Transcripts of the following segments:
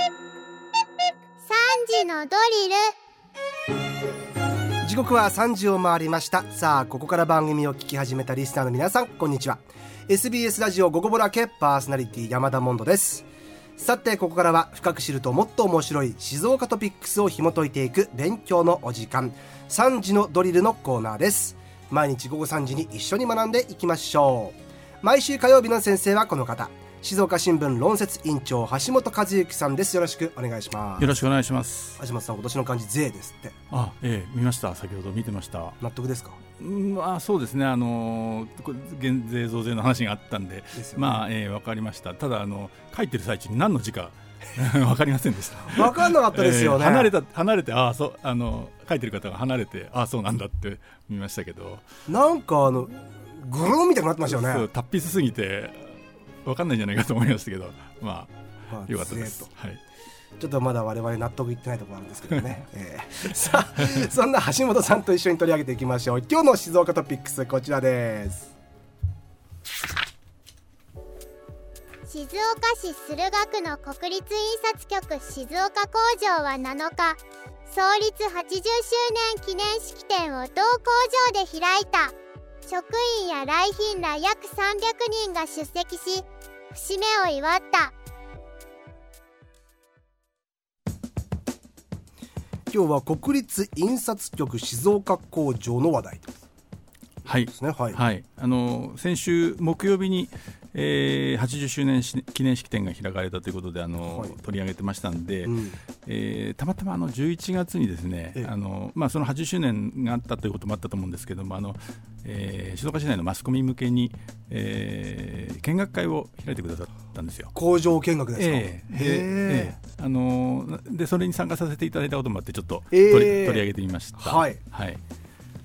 3時のドリル。時刻は3時を回りました。さあここから番組を聞き始めたリスナーの皆さんこんにちは。SBS ラジオ午後ぼらけパーソナリティ山田モンドです。さてここからは深く知るともっと面白い静岡トピックスを紐解いていく勉強のお時間3時のドリルのコーナーです。毎日午後3時に一緒に学んでいきましょう。毎週火曜日の先生はこの方。静岡新聞論説委員長橋本和之さんですよろしくお願いしますよろしくお願いします橋本さん今年の漢字税ですってあええ見ました先ほど見てました納得ですかうんあそうですねあの減税増税の話があったんで、ね、まあ、ええわかりましたただあの書いてる最中に何の字かわかりませんでした。わかんなかったですよね。えー、離れた離れてああそうあの書いてる方が離れてああそうなんだって見ましたけど。なんかあのグルーみたいになってましたよね。達筆すぎて分かんないんじゃないかと思いましたけど まあ、まあ、よかったです。はい。ちょっとまだ我々納得いってないところあるんですけどね、えー、さあそんな橋本さんと一緒に取り上げていきましょう。今日の静岡トピックスこちらです。静岡市駿河区の国立印刷局静岡工場は7日創立80周年記念式典を同工場で開いた職員や来賓ら約300人が出席し節目を祝った。今日は国立印刷局静岡工場の話題はい、ね、はい、はい、あの先週木曜日にえー、80周年記念式典が開かれたということであの、はい、取り上げてましたんで、うん、えー、たまたまあの11月にですね、あのまあ、その80周年があったということもあったと思うんですけどもあの、えー、静岡市内のマスコミ向けに、えー、見学会を開いてくださったんですよ。工場見学ですか、えー、え。ー、あのでそれに参加させていただいたこともあってちょっと取り,、取り上げてみました。はい、はい。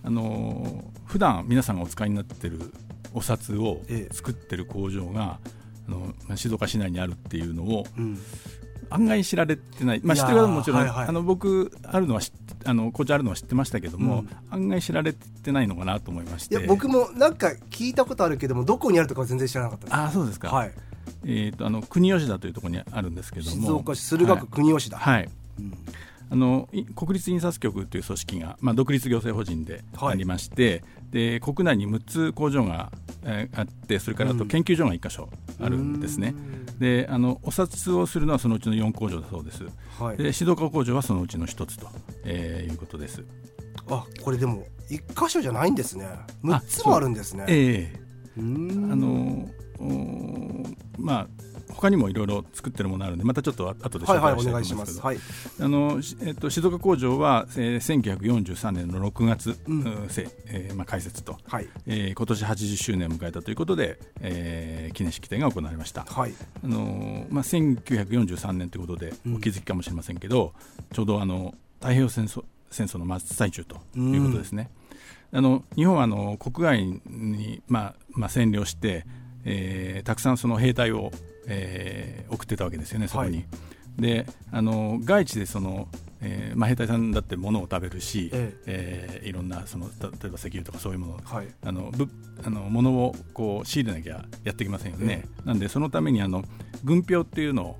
あの普段皆さんがお使いになっているお札を作ってる工場が、あの静岡市内にあるっていうのを、案外知られてない、まあ、知ってる方ももちろん、はいはい、あの僕あるのはあの工場あるのは知ってましたけども、うん、案外知られてないのかなと思いまして。いや僕もなんか聞いたことあるけどもどこにあるとか全然知らなかったあそうですか、はい。えーと、あの国吉田というところにあるんですけども。静岡市駿河区国吉田。はい、はい。うんあの国立印刷局という組織が、まあ、独立行政法人でありまして、はい、で国内に6つ工場が、えー、あってそれからあと研究所が1か所あるんですね、うん、であのお札をするのはそのうちの4工場だそうです、はい、で静岡工場はそのうちの1つと、えー、いうことです。あこれでも1箇所じゃないんですね。6つもあるんですね。ええ。ー、あのまあ他にもいろいろ作ってるものあるんでまたちょっと後で紹介したいと思いますけど、はい。あのえっと、静岡工場は、えー、1943年の6月、うん、せえーまあ、開設と、はい。えー、今年80周年を迎えたということで、えー、記念式典が行われました、はい。あのまあ、1943年ということでお気づきかもしれませんけど、うん、ちょうどあの太平洋戦争戦争の真っ最中ということですね。うん、あの日本はあの国外に、まあまあ、占領して、えー、たくさんその兵隊をえー、送ってたわけですよね、そこに。はい、であの外地でその、えーまあ、兵隊さんだって物を食べるし、えええー、いろんなその例えば石油とかそういうもの,、はい、あのぶあの物をこう仕入れなきゃやってきませんよね。えなんでそのためにあの軍票っていうのを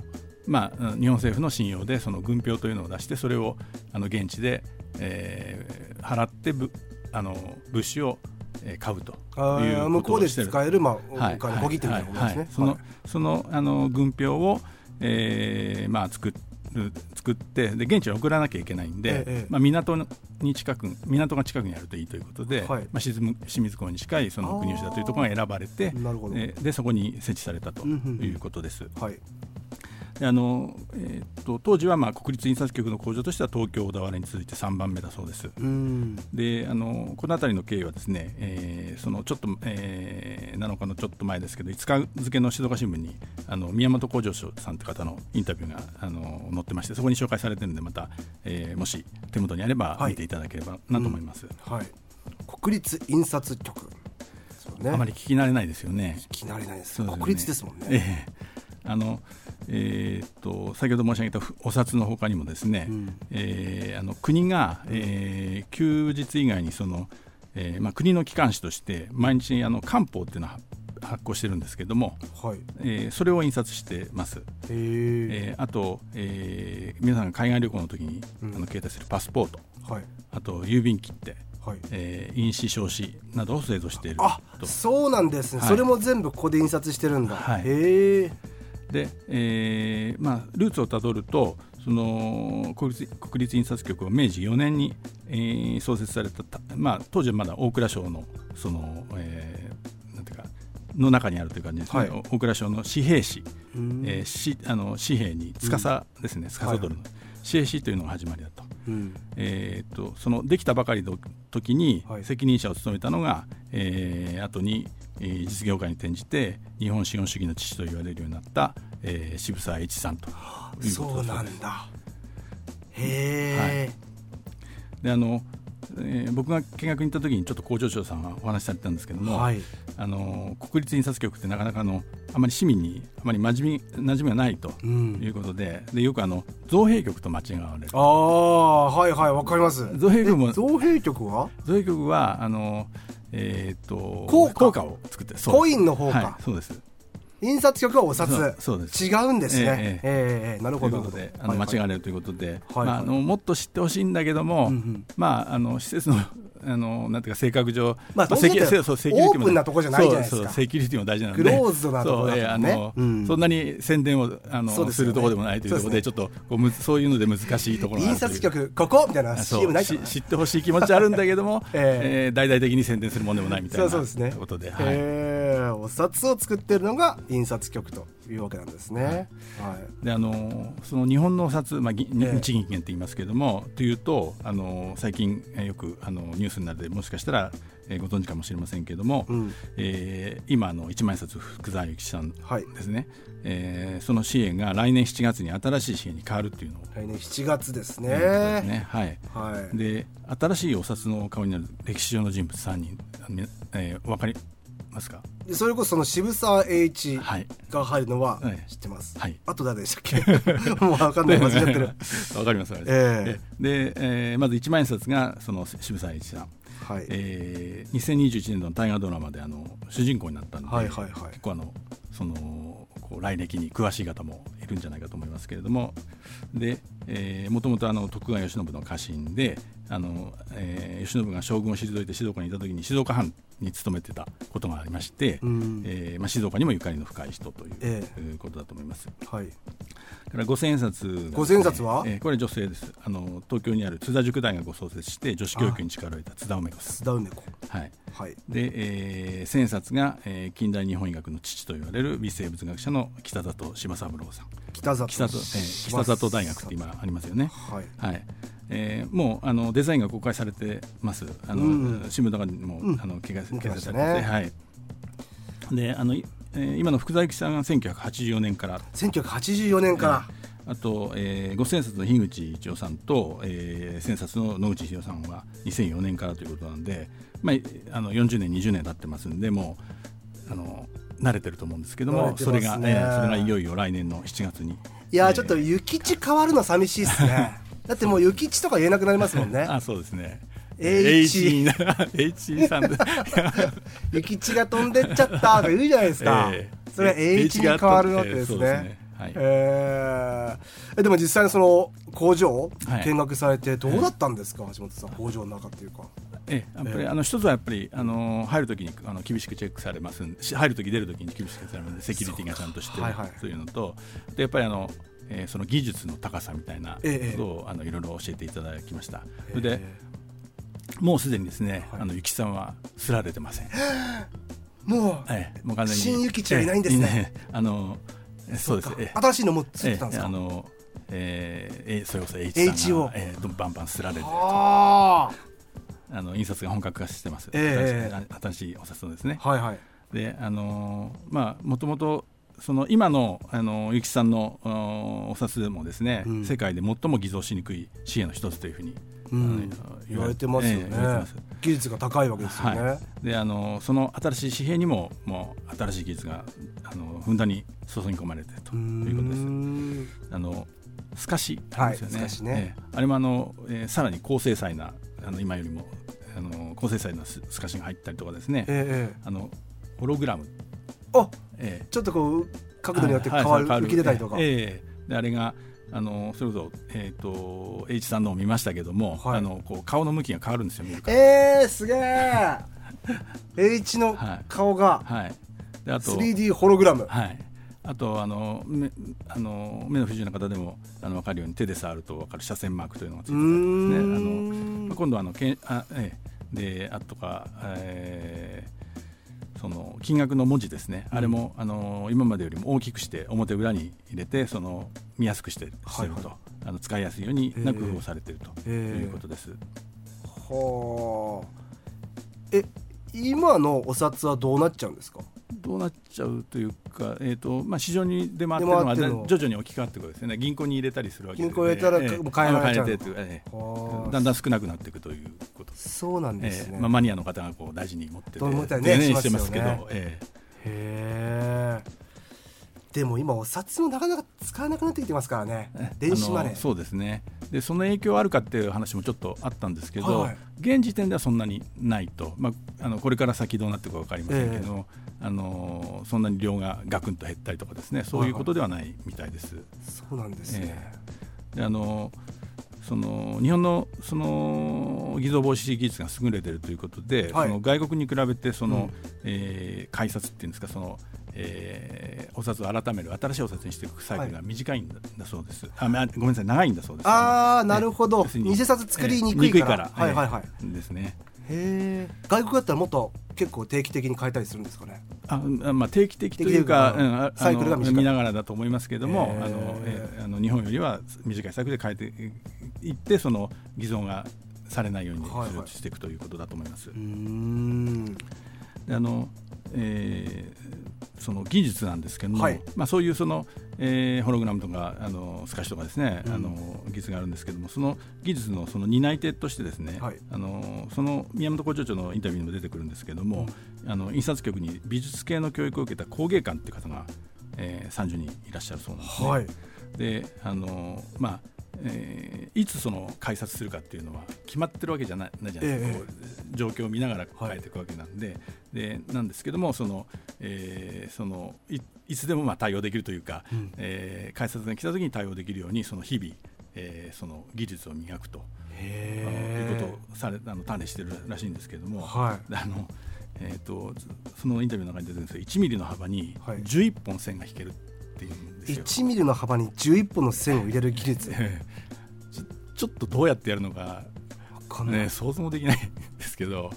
まあ、日本政府の信用でその軍票というのを出してそれをあの現地で、えー、払ってぶあの物資を買うという向こうで使える、まあ、お金小切手みたいなことですね。そのそのあの軍票を、えーまあ、作る作ってで現地に送らなきゃいけないんで、ええ、まあ、港に近く港が近くにあるといいということで、はい、まあ、清水港に近いその国吉田というところが選ばれてでそこに設置されたということです。はいあのえー、っと当時はまあ国立印刷局の工場としては東京小田原に続いて3番目だそうです。であのこの辺りの経緯はですね、えー、そのちょっと、えー、7日のちょっと前ですけど5日付の静岡新聞にあの宮本工場長さんという方のインタビューがあの載ってましてそこに紹介されてるのでまた、えー、もし手元にあれば見ていただければなと思います。はい、うんはい、国立印刷局ね、あまり聞き慣れないですよね。聞き慣れないです。すね、国立ですもんね。ええー、あのえー、っと先ほど申し上げたお札のほかにもですね、うん、えー、あの国が、えー、休日以外にその、えーまあ、国の機関紙として毎日あの官報っていうのは発行してるんですけども、はい。えー、それを印刷してます。えー、あと、えー、皆さんが海外旅行の時に、うん、あの携帯するパスポート、はい、あと郵便切手、はい。えー、印紙証紙などを製造しているあそうなんですね、はい、それも全部ここで印刷してるんだ、はい、へえで、えーまあ、ルーツをたどるとその国立国立印刷局は明治4年に、えー、創設された、まあ、当時はまだ大蔵省のその、えー、なんていうかの中にあるという感じですね、はい、大蔵省の紙幣紙、えー、しあの紙幣に司ですね、司るの、はい、紙幣紙というのが始まりだと。うん、えーと、そのできたばかりの時に責任者を務めたのが、はい、えー、後に、えー、実業界に転じて日本資本主義の父と言われるようになった、えー、渋沢栄一さんとそうなんだ。へえ、はい、であのえー、僕が見学に行った時にちょっと工場長さんがお話しされてたんですけども、はい、あの国立印刷局ってなかなかのあまり市民にあまり真面目馴染みがないということでうん、でよくあの造幣局と間違われる。ああはいはいわかります。造幣局も造幣局は？造幣局はあのえっ、ー、と効果を作ってコインの方か、はい、そうです印刷局はお札。そうです。違うんですね、えー、えー、なるほど。ということであの、間違われるということで、はい。まあ、あのもっと知ってほしいんだけども、まあ、あの施設のあのなんていうか性格上、まあ、セキュリティもオープンなとこじゃないじゃないですか。セキュリティも大事なんで。クローズドなところだ、ね、そん、そんなに宣伝をあのす,、るところでもないというところでちょっとこうむそういうので難しいところ印刷局ここみたいな CM ない知ってほしい気持ちあるんだけども、えー、えー、大々的に宣伝するもんでもないみたいなそうですね。ことで、はい、え。ー、お札を作ってるのが印刷局というわけなんですね。はい、であのその日本のお札、まあ、日銀券って言いますけれども、というとあの最近よくあのニュースになってもしかしたらえー、ご存知かもしれませんけれども、うん、えー、今の一万円札福沢諭吉さんですね、はい、えー、その支援が来年7月に新しい支援に変わるっていうのを来年7月ですね。ですね。はい、はい、で新しいお札の顔になる歴史上の人物3人、えー、分かりますか？それこそその渋沢栄一が入るのは知ってます、はい、あと誰でしたっけ？もう分かんない。忘れちゃってる。分かります、えー、で、えー、まず一万円札がその渋沢栄一さん。はい、えー、2021年の大河ドラマであの主人公になったので、はいはいはい、結構あのそのこう来歴に詳しい方もいるんじゃないかと思いますけれども。で、えー、もともとあの徳川慶喜の家臣であの、えー、慶喜が将軍を退いて静岡にいた時に静岡藩に勤めてたことがありまして、うん、えー、まあ、静岡にもゆかりの深い人という、えー、ことだと思います。はい。から五千円札、ね、五千円札は、えー、これ女性です。あの東京にある津田塾大学を創設して女子教育に力を入れた津田梅子津田梅子。はい、はい、で、えー、千円札が、えー、近代日本医学の父と言われる微生物学者の北里柴三郎さん。北里北里,、えー、北里大学って今ありますよね。はい、はいえー、もうあのデザインが公開されてます。あの、うん、新聞とかにも、うん、あの掲載されて、ね、はい。であのえー、今の福沢諭吉さんが1984年から。1984年から、えー、あと、えー、五千冊の樋口一夫さんと、えー、千冊の野口博さんは2004年からということなんで、まあ、あの40年20年経ってますんでもうあの慣れてると思うんですけども、ね、それが、えー、それがいよいよ来年の7月に。いや、えー、ちょっと諭吉変わるの寂しいですね だってもう諭吉とか言えなくなりますもんね。あそうですね。H, H さん。で 諭吉が飛んでっちゃったとか言うじゃないですか、えー、それは H に変わるわけですね、えーはい、えー、でも実際にその工場見学されてどうだったんですか、はい、橋本さん工場の中っていうか。ええ、やっぱり、あの一つはやっぱりあの入るときにあの厳しくチェックされますんで入るとき出るときに厳しくされますセキュリティがちゃんとしてる、はいはい、そういうのとでやっぱりあの、えー、その技術の高さみたいなことを、ええ、あのいろいろ教えていただきました。それで、もうすでにですね、はい、あのゆきさんはすられてません。もう、ええ、もう完全に新ゆきちはいないんですね。あのそうです。新しいのもついてたんですか？あのえー、それこそ H さんが、えー、バンバンすられてあの印刷が本格化してます、えー、新しいお札のですね。はいはい、であのまあもともとその今のあのゆきさんのお札でもですね、うん、世界で最も偽造しにくい紙幣の一つというふうにうん、言われてますよね、えー、技術が高いわけですよね、はい、であのその新しい紙幣にももう新しい技術があのふんだんに注ぎ込まれてということです。あの透かしですよね。はい、ね。えー、あれもあの、えー、さらに高精細なあの今よりもあの高精細な透かしが入ったりとかですね、えー、あのホログラムあ、えー、ちょっとこう角度によって変わる、はい、浮き出たりとか、えー、であれがあのそれこそ、えーと、H さんのを見ましたけども、はい、あのこう顔の向きが変わるんですよえー、すげえ。H の顔が、はい、はい、であと 3D ホログラム、はい、あとあの目あの目の不自由な方でもあの分かるように手で触ると分かる斜線マークというのがついてたんですね。あのまあ、今度はあのけあ、ええ、であとか、えー、その金額の文字ですね、あれもあの今までよりも大きくして表裏に入れてその見やすくしてしてると、はい。はい、あの使いやすいようにな工夫をされていると。いうことです。はあ。え今のお札はどうなっちゃうんですか？どうなっちゃうというか、えーとまあ、市場に出回ってるのは徐々に置き換わっていくですね銀行に入れたりするわけで銀行入れたら、えー、買えられちゃう、えー、だんだん少なくなっていくということそうなんですね、えーまあ、マニアの方がこう大事に持ってて、ね、ねしてますけど、えー、へえでも今お札もなかなか使わなくなってきてますからね。電子マネー。そうですね。でその影響あるかっていう話もちょっとあったんですけど、はい、現時点ではそんなにないと、まあ、あのこれから先どうなっていくか分かりませんけど、えー、あのそんなに量がガクンと減ったりとかですね。そういうことではないみたいです。はいはい、そうなんですね、えー、であのその日本のその偽造防止技術が優れているということで、はい、その外国に比べてその、うん、えー、改札っていうんですかそのえー、お札を改める新しいお札にしていくサイクルが短いんだ,、そうです。あごめんなさい長いんだそうです。ああなるほど。偽札作りにくいから。はいはいはい。ですね。へえ。外国だったらもっと結構定期的に変えたりするんですかね？あまあ定期的というか、うん、サイクルが見ながらだと思いますけれども、あのえあの日本よりは短いサイクルで変えていってその偽造がされないようにしていくということだと思います。はいはい、うんあのえー、その技術なんですけども、はい、まあ、そういうその、えー、ホログラムとかあのスカシとかですね、うん、あの技術があるんですけどもその技術のその担い手としてですね、はい、あのその宮本工場長のインタビューにも出てくるんですけども、うん、あの印刷局に美術系の教育を受けた工芸官という方が、えー、30人いらっしゃるそうなんですね。はい、であのまあえー、いつその改札するかっていうのは決まってるわけじゃないじゃないですか、えー、状況を見ながら変えていくわけなんで。はい、でなんですけどもその、えー、そのいいつでもまあ対応できるというか、うん、えー、改札が来た時に対応できるようにその日々、えー、その技術を磨くということをされあの種してるらしいんですけども、はい、あのえーと、そのインタビューの中に出てるんですけど1ミリの幅に11本線が引けるっていうんですよ、はい、1ミリの幅に11本の線を入れる技術。ちょっとどうやってやるのかね、想像もできない。んですけど、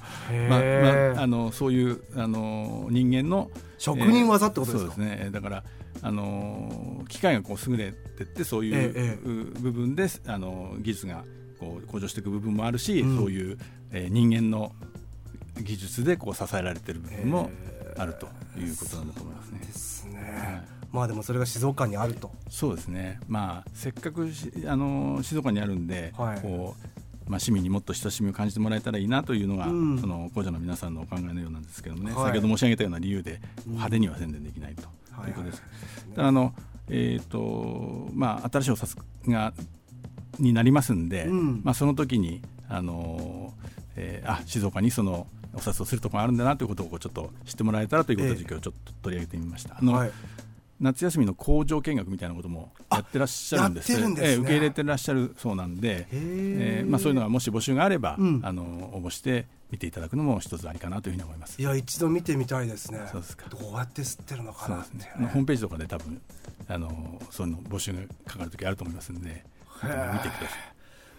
まあまあ、あのそういうあの人間の職人技ってことですか、そうですね。だからあの機械がこう優れてってそういう部分で、あの技術がこう向上していく部分もあるし、うん、そういう、えー、人間の技術でこう支えられている部分もあるということなんだと思いますね。ですね。はい。まあでもそれが静岡にあると。そうですね、まあ、せっかくあの静岡にあるんで、はい、こうまあ、市民にもっと親しみを感じてもらえたらいいなというのが、うん、その工場の皆さんのお考えのようなんですけどもね、はい、先ほど申し上げたような理由で派手には宣伝できないと。いうことです。あのえーとまあ、新しいお札がになりますんで、うん、まあ、その時にあの、えー、あ静岡にそのお札をするところがあるんだなということをちょっと知ってもらえたらということで、今日ちょっと取り上げてみました。あの、はい夏休みの工場見学みたいなこともやってらっしゃるんです。ね、えー、受け入れてらっしゃるそうなんで、えーまあ、そういうのがもし募集があれば、うん、あの応募して見ていただくのも一つありかなというふうに思います。いや一度見てみたいですね。そうですか。どうやって吸ってるのかなって、ね、ホームページとかで多分あのそういうの募集がかかる時あると思いますんで見てください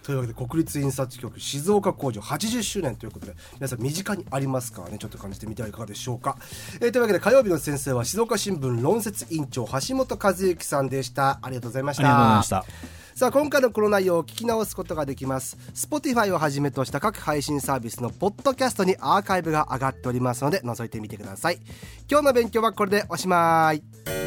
というわけで国立印刷局静岡工場80周年ということで皆さん身近にありますからねちょっと感じてみてはいかがでしょうか、えー、というわけで火曜日の先生は静岡新聞論説委員長橋本和之さんでした。ありがとうございました。ありがとうございました。さあ今回のこの内容を聞き直すことができます。Spotify をはじめとした各配信サービスのポッドキャストにアーカイブが上がっておりますので覗いてみてください。今日の勉強はこれでおしまい